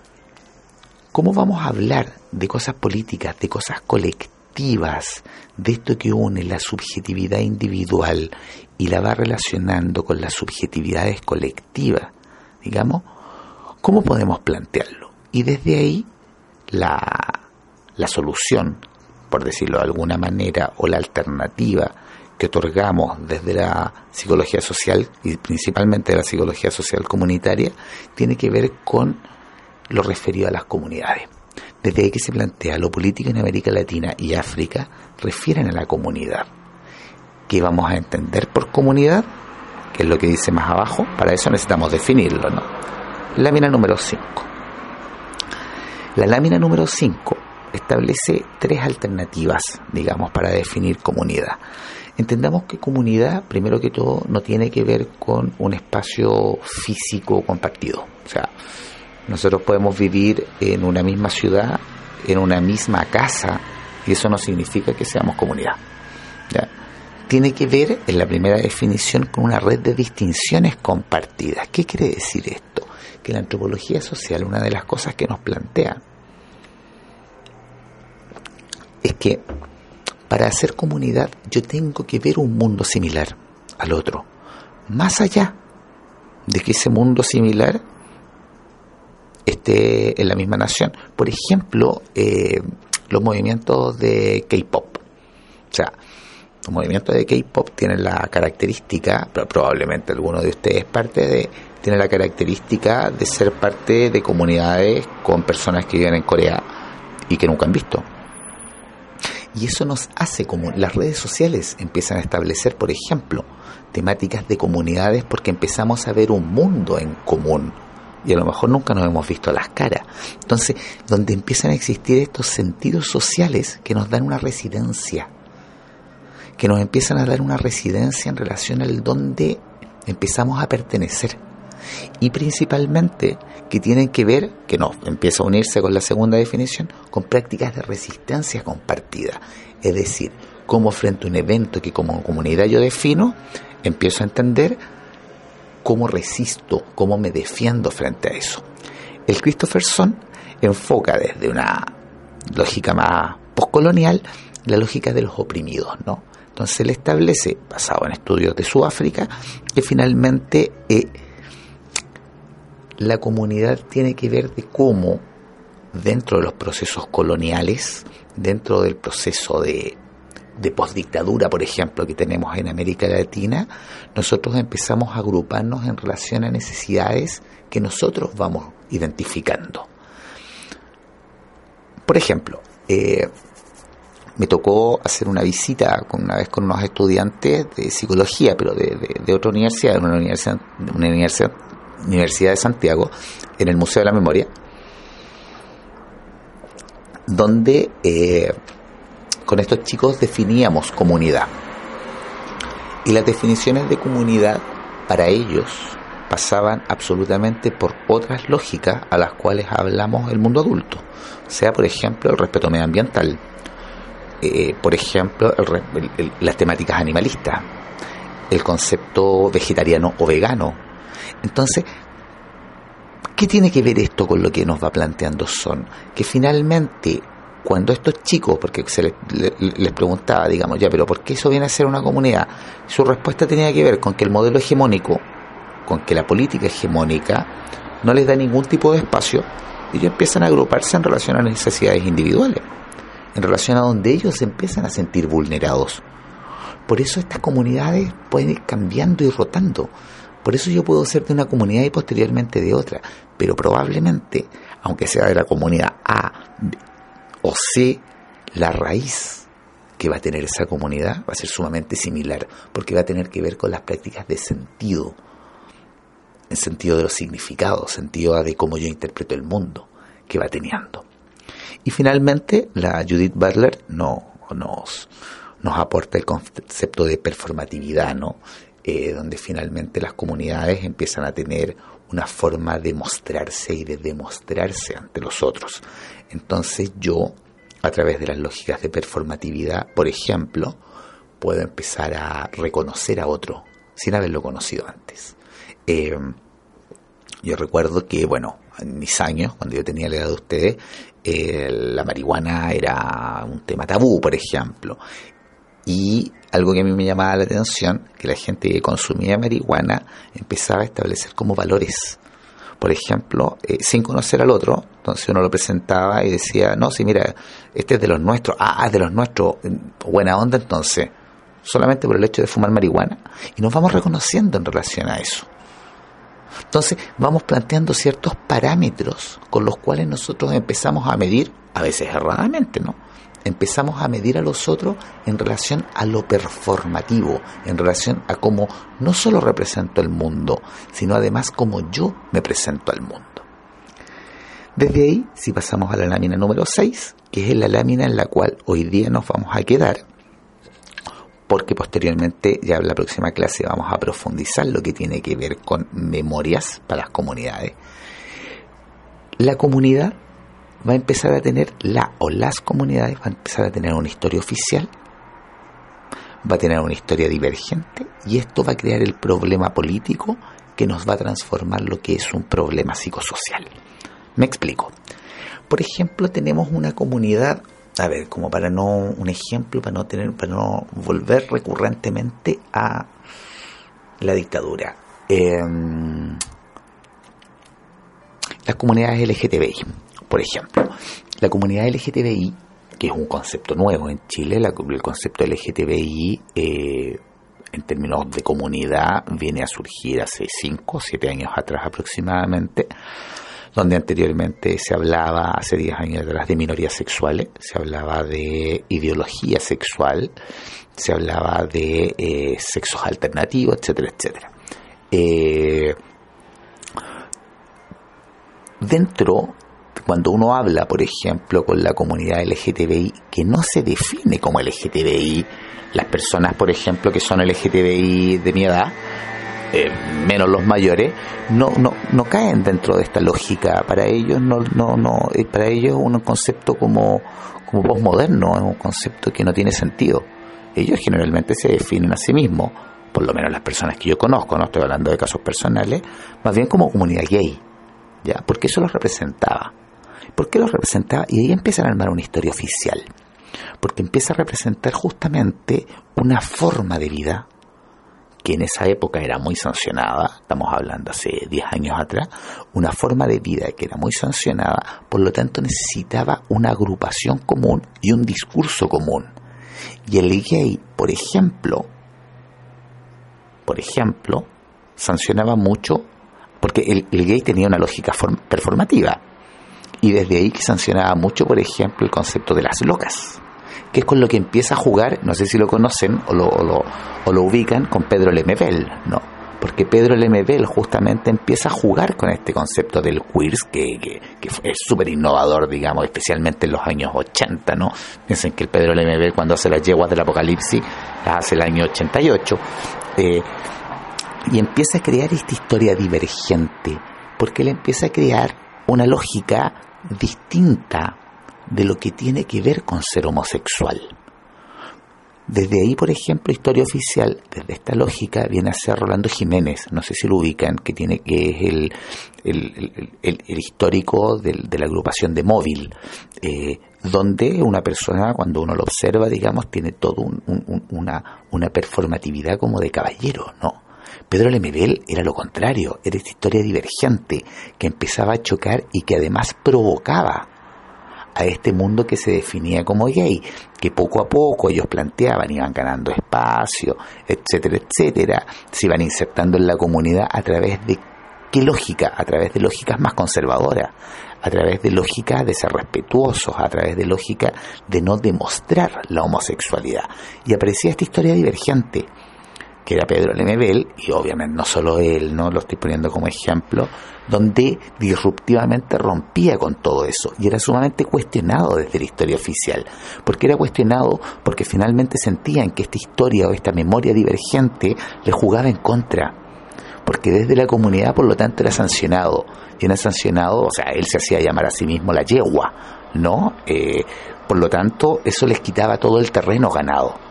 ¿cómo vamos a hablar de cosas políticas, de cosas colectivas, de esto que une la subjetividad individual y la va relacionando con las subjetividades colectivas? Digamos, ¿cómo podemos plantearlo? Y desde ahí la, la solución, por decirlo de alguna manera, o la alternativa que otorgamos desde la psicología social y principalmente la psicología social comunitaria tiene que ver con lo referido a las comunidades. Desde que se plantea lo político en América Latina y África refieren a la comunidad. ¿Qué vamos a entender por comunidad? Que es lo que dice más abajo. Para eso necesitamos definirlo, ¿no? Lámina número 5. La lámina número 5 establece tres alternativas, digamos, para definir comunidad. Entendamos que comunidad, primero que todo, no tiene que ver con un espacio físico compartido. O sea, nosotros podemos vivir en una misma ciudad, en una misma casa, y eso no significa que seamos comunidad. Tiene que ver, en la primera definición, con una red de distinciones compartidas. ¿Qué quiere decir esto? Que la antropología social, una de las cosas que nos plantea, es que para hacer comunidad yo tengo que ver un mundo similar al otro, más allá de que ese mundo similar esté en la misma nación. Por ejemplo, eh, los movimientos de K-pop. O sea, los movimientos de K-pop tienen la característica, pero probablemente alguno de ustedes parte de, tiene la característica de ser parte de comunidades con personas que viven en Corea y que nunca han visto. Y eso nos hace como las redes sociales empiezan a establecer, por ejemplo, temáticas de comunidades porque empezamos a ver un mundo en común. Y a lo mejor nunca nos hemos visto las caras. Entonces, donde empiezan a existir estos sentidos sociales que nos dan una residencia, que nos empiezan a dar una residencia en relación al donde empezamos a pertenecer y principalmente que tienen que ver, que no, empieza a unirse con la segunda definición, con prácticas de resistencia compartida. Es decir, cómo frente a un evento que como comunidad yo defino, empiezo a entender cómo resisto, cómo me defiendo frente a eso. El Christopherson enfoca desde una lógica más postcolonial la lógica de los oprimidos, ¿no? Entonces él establece, basado en estudios de Sudáfrica, que finalmente eh, la comunidad tiene que ver de cómo dentro de los procesos coloniales, dentro del proceso de, de postdictadura, por ejemplo, que tenemos en América Latina, nosotros empezamos a agruparnos en relación a necesidades que nosotros vamos identificando. Por ejemplo, eh, me tocó hacer una visita con, una vez con unos estudiantes de psicología, pero de, de, otra universidad, de una universidad, una universidad, universidad de Santiago, en el Museo de la Memoria, donde eh, con estos chicos definíamos comunidad. Y las definiciones de comunidad para ellos pasaban absolutamente por otras lógicas a las cuales hablamos el mundo adulto, sea por ejemplo el respeto medioambiental, eh, por ejemplo las temáticas animalistas, el concepto vegetariano o vegano. Entonces, ¿qué tiene que ver esto con lo que nos va planteando Son? Que finalmente cuando estos chicos, porque se les, preguntaba, digamos, ya, pero ¿por qué eso viene a ser una comunidad? Su respuesta tenía que ver con que el modelo hegemónico, con que la política hegemónica no les da ningún tipo de espacio, y ellos empiezan a agruparse en relación a necesidades individuales, en relación a donde ellos se empiezan a sentir vulnerados. Por eso estas comunidades pueden ir cambiando y rotando. Por eso yo puedo ser de una comunidad y posteriormente de otra, pero probablemente, aunque sea de la comunidad A, o C, la raíz que va a tener esa comunidad va a ser sumamente similar, porque va a tener que ver con las prácticas de sentido, en sentido de los significados, sentido de cómo yo interpreto el mundo que va teniendo. Y finalmente, la Judith Butler no, nos, nos aporta el concepto de performatividad, ¿no? Eh, donde finalmente las comunidades empiezan a tener una forma de mostrarse y de demostrarse ante los otros. Entonces yo, a través de las lógicas de performatividad, por ejemplo, puedo empezar a reconocer a otro sin haberlo conocido antes. Eh, yo recuerdo que, bueno, en mis años, cuando yo tenía la edad de ustedes, eh, la marihuana era un tema tabú, por ejemplo. Y algo que a mí me llamaba la atención, que la gente que consumía marihuana empezaba a establecer como valores por ejemplo, eh, sin conocer al otro, entonces uno lo presentaba y decía, no, sí, mira, este es de los nuestros, ah, es de los nuestros, buena onda entonces, solamente por el hecho de fumar marihuana, y nos vamos reconociendo en relación a eso. Entonces vamos planteando ciertos parámetros con los cuales nosotros empezamos a medir, a veces erradamente, ¿no? Empezamos a medir a los otros en relación a lo performativo, en relación a cómo no solo represento el mundo, sino además cómo yo me presento al mundo. Desde ahí, si pasamos a la lámina número 6, que es la lámina en la cual hoy día nos vamos a quedar, porque posteriormente, ya en la próxima clase, vamos a profundizar lo que tiene que ver con memorias para las comunidades. La comunidad va a empezar a tener la o las comunidades, va a empezar a tener una historia oficial, va a tener una historia divergente y esto va a crear el problema político que nos va a transformar lo que es un problema psicosocial. Me explico. Por ejemplo, tenemos una comunidad, a ver, como para no un ejemplo para no tener para no volver recurrentemente a la dictadura. Em, las comunidades LGTBI por ejemplo, la comunidad LGTBI, que es un concepto nuevo en Chile, el concepto LGTBI eh, en términos de comunidad viene a surgir hace 5 o 7 años atrás aproximadamente, donde anteriormente se hablaba, hace 10 años atrás, de minorías sexuales, se hablaba de ideología sexual, se hablaba de eh, sexos alternativos, etcétera, etcétera. Eh, dentro cuando uno habla, por ejemplo, con la comunidad LGTBI, que no se define como LGTBI, las personas, por ejemplo, que son LGTBI de mi edad, eh, menos los mayores, no, no, no caen dentro de esta lógica. Para ellos no, no, no, eh, para ellos un concepto como, como postmoderno, es un concepto que no tiene sentido. Ellos generalmente se definen a sí mismos, por lo menos las personas que yo conozco, no estoy hablando de casos personales, más bien como comunidad gay, ya, porque eso los representaba. ¿Por qué los representaba? Y ahí empiezan a armar una historia oficial. porque empieza a representar justamente una forma de vida que en esa época era muy sancionada, estamos hablando hace 10 años atrás, una forma de vida que era muy sancionada, por lo tanto necesitaba una agrupación común y un discurso común. Y el gay, por ejemplo, por ejemplo, sancionaba mucho, porque el, gay tenía una lógica performativa, y desde ahí que sancionaba mucho, por ejemplo, el concepto de las locas que es con lo que empieza a jugar, no sé si lo conocen o lo, o lo, ubican, con Pedro Lemebel, ¿no? Porque Pedro Lemebel justamente empieza a jugar con este concepto del queers, que, que, es súper innovador, digamos, especialmente en los años 80, ¿no? Piensen que el Pedro Lemebel cuando hace las yeguas del apocalipsis, las hace el año 88, eh, y empieza a crear esta historia divergente, porque él empieza a crear una lógica distinta de lo que tiene que ver con ser homosexual. Desde ahí, por ejemplo, historia oficial, desde esta lógica, viene a ser Rolando Jiménez, no sé si lo ubican, que tiene que es el, el, histórico de la agrupación de móvil, eh, donde una persona, cuando uno lo observa, digamos, tiene toda una, una performatividad como de caballero, ¿no? Pedro Lemebel era lo contrario, era esta historia divergente que empezaba a chocar y que además provocaba a este mundo que se definía como gay, que poco a poco ellos planteaban, iban ganando espacio, etcétera, etcétera, se iban insertando en la comunidad a través de qué lógica, a través de lógicas más conservadoras, a través de lógicas de ser respetuosos, a través de lógica de no demostrar la homosexualidad. Y aparecía esta historia divergente, que era Pedro Lemebel, y obviamente no solo él, no lo estoy poniendo como ejemplo, donde disruptivamente rompía con todo eso y era sumamente cuestionado desde la historia oficial. porque era cuestionado? Porque finalmente sentían que esta historia o esta memoria divergente le jugaba en contra. Porque desde la comunidad, por lo tanto, era sancionado. Y era sancionado, o sea, él se hacía llamar a sí mismo la yegua, ¿no? Eh, por lo tanto, eso les quitaba todo el terreno ganado.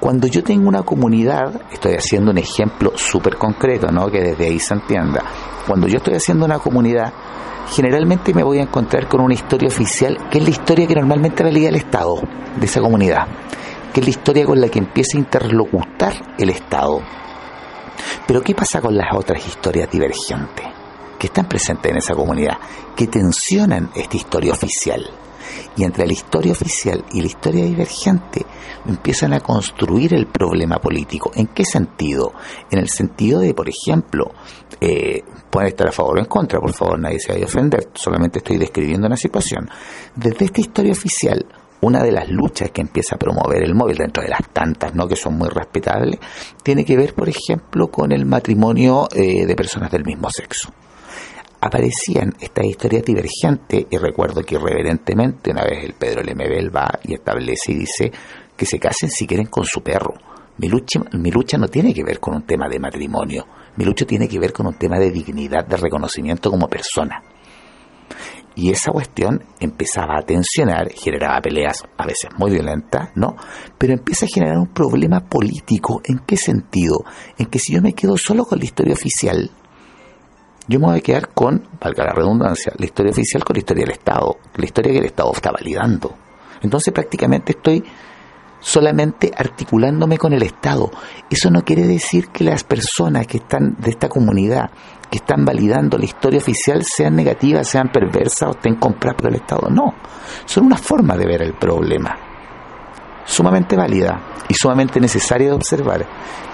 Cuando yo tengo una comunidad, estoy haciendo un ejemplo súper concreto, ¿no? Que desde ahí se entienda cuando yo estoy haciendo una comunidad, generalmente me voy a encontrar con una historia oficial, que es la historia que normalmente valida el Estado de esa comunidad, que es la historia con la que empieza a interlocutar el Estado. Pero ¿qué pasa con las otras historias divergentes que están presentes en esa comunidad, que tensionan esta historia oficial? Y entre la historia oficial y la historia divergente empiezan a construir el problema político. ¿En qué sentido? En el sentido de, por ejemplo, eh, pueden estar a favor o en contra, por favor, nadie se vaya a ofender, solamente estoy describiendo una situación. Desde esta historia oficial, una de las luchas que empieza a promover el móvil, dentro de las tantas ¿no? que son muy respetables, tiene que ver, por ejemplo, con el matrimonio eh, de personas del mismo sexo aparecían estas historias divergentes y recuerdo que irreverentemente una vez el Pedro Lemebel va y establece y dice que se casen si quieren con su perro. Mi lucha, mi lucha no tiene que ver con un tema de matrimonio, mi lucha tiene que ver con un tema de dignidad, de reconocimiento como persona. Y esa cuestión empezaba a tensionar, generaba peleas a veces muy violentas, ¿no? Pero empieza a generar un problema político. ¿En qué sentido? En que si yo me quedo solo con la historia oficial, yo me voy a quedar con, valga la redundancia, la historia oficial con la historia del Estado, la historia que el Estado está validando. Entonces prácticamente estoy solamente articulándome con el Estado. Eso no quiere decir que las personas que están de esta comunidad, que están validando la historia oficial, sean negativas, sean perversas o estén compradas por el Estado. No, son una forma de ver el problema, sumamente válida y sumamente necesaria de observar.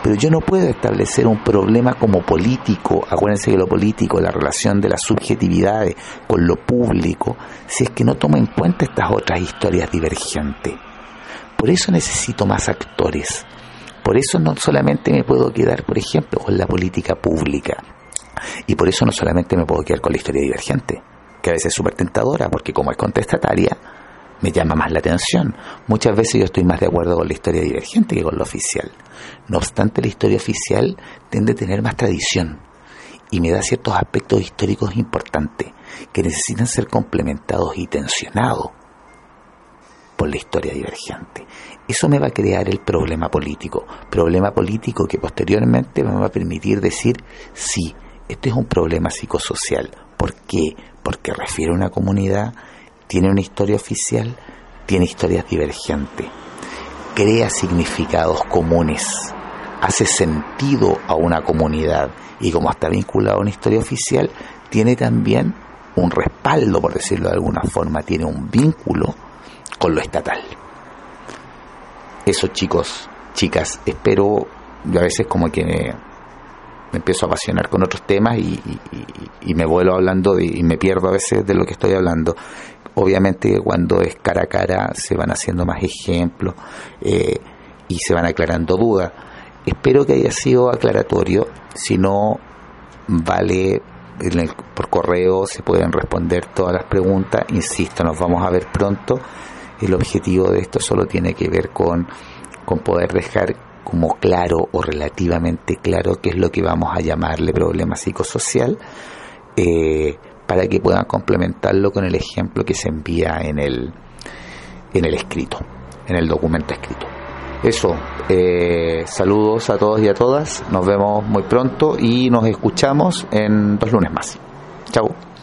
Pero yo no puedo establecer un problema como político, acuérdense que lo político, la relación de las subjetividades con lo público, si es que no tomo en cuenta estas otras historias divergentes. Por eso necesito más actores. Por eso no solamente me puedo quedar, por ejemplo, con la política pública. Y por eso no solamente me puedo quedar con la historia divergente, que a veces es súper tentadora, porque como es contestataria, me llama más la atención. Muchas veces yo estoy más de acuerdo con la historia divergente que con la oficial. No obstante, la historia oficial tiende a tener más tradición y me da ciertos aspectos históricos importantes que necesitan ser complementados y tensionados por la historia divergente. Eso me va a crear el problema político, problema político que posteriormente me va a permitir decir, sí, este es un problema psicosocial. ¿Por qué? Porque refiere a una comunidad, tiene una historia oficial, tiene historias divergentes, crea significados comunes, hace sentido a una comunidad y como está vinculado a una historia oficial, tiene también un respaldo, por decirlo de alguna forma, tiene un vínculo con lo estatal. Eso chicos, chicas, espero, yo a veces como que me, empiezo a apasionar con otros temas y, me vuelo hablando y me pierdo a veces de lo que estoy hablando. Obviamente cuando es cara a cara se van haciendo más ejemplos eh, y se van aclarando dudas. Espero que haya sido aclaratorio, si no vale por correo se pueden responder todas las preguntas. Insisto, nos vamos a ver pronto. El objetivo de esto solo tiene que ver con, con poder dejar como claro o relativamente claro qué es lo que vamos a llamarle problema psicosocial, eh, para que puedan complementarlo con el ejemplo que se envía en el, en el escrito, en el documento escrito. Eso, eh, saludos a todos y a todas, nos vemos muy pronto y nos escuchamos en dos lunes más. Chao.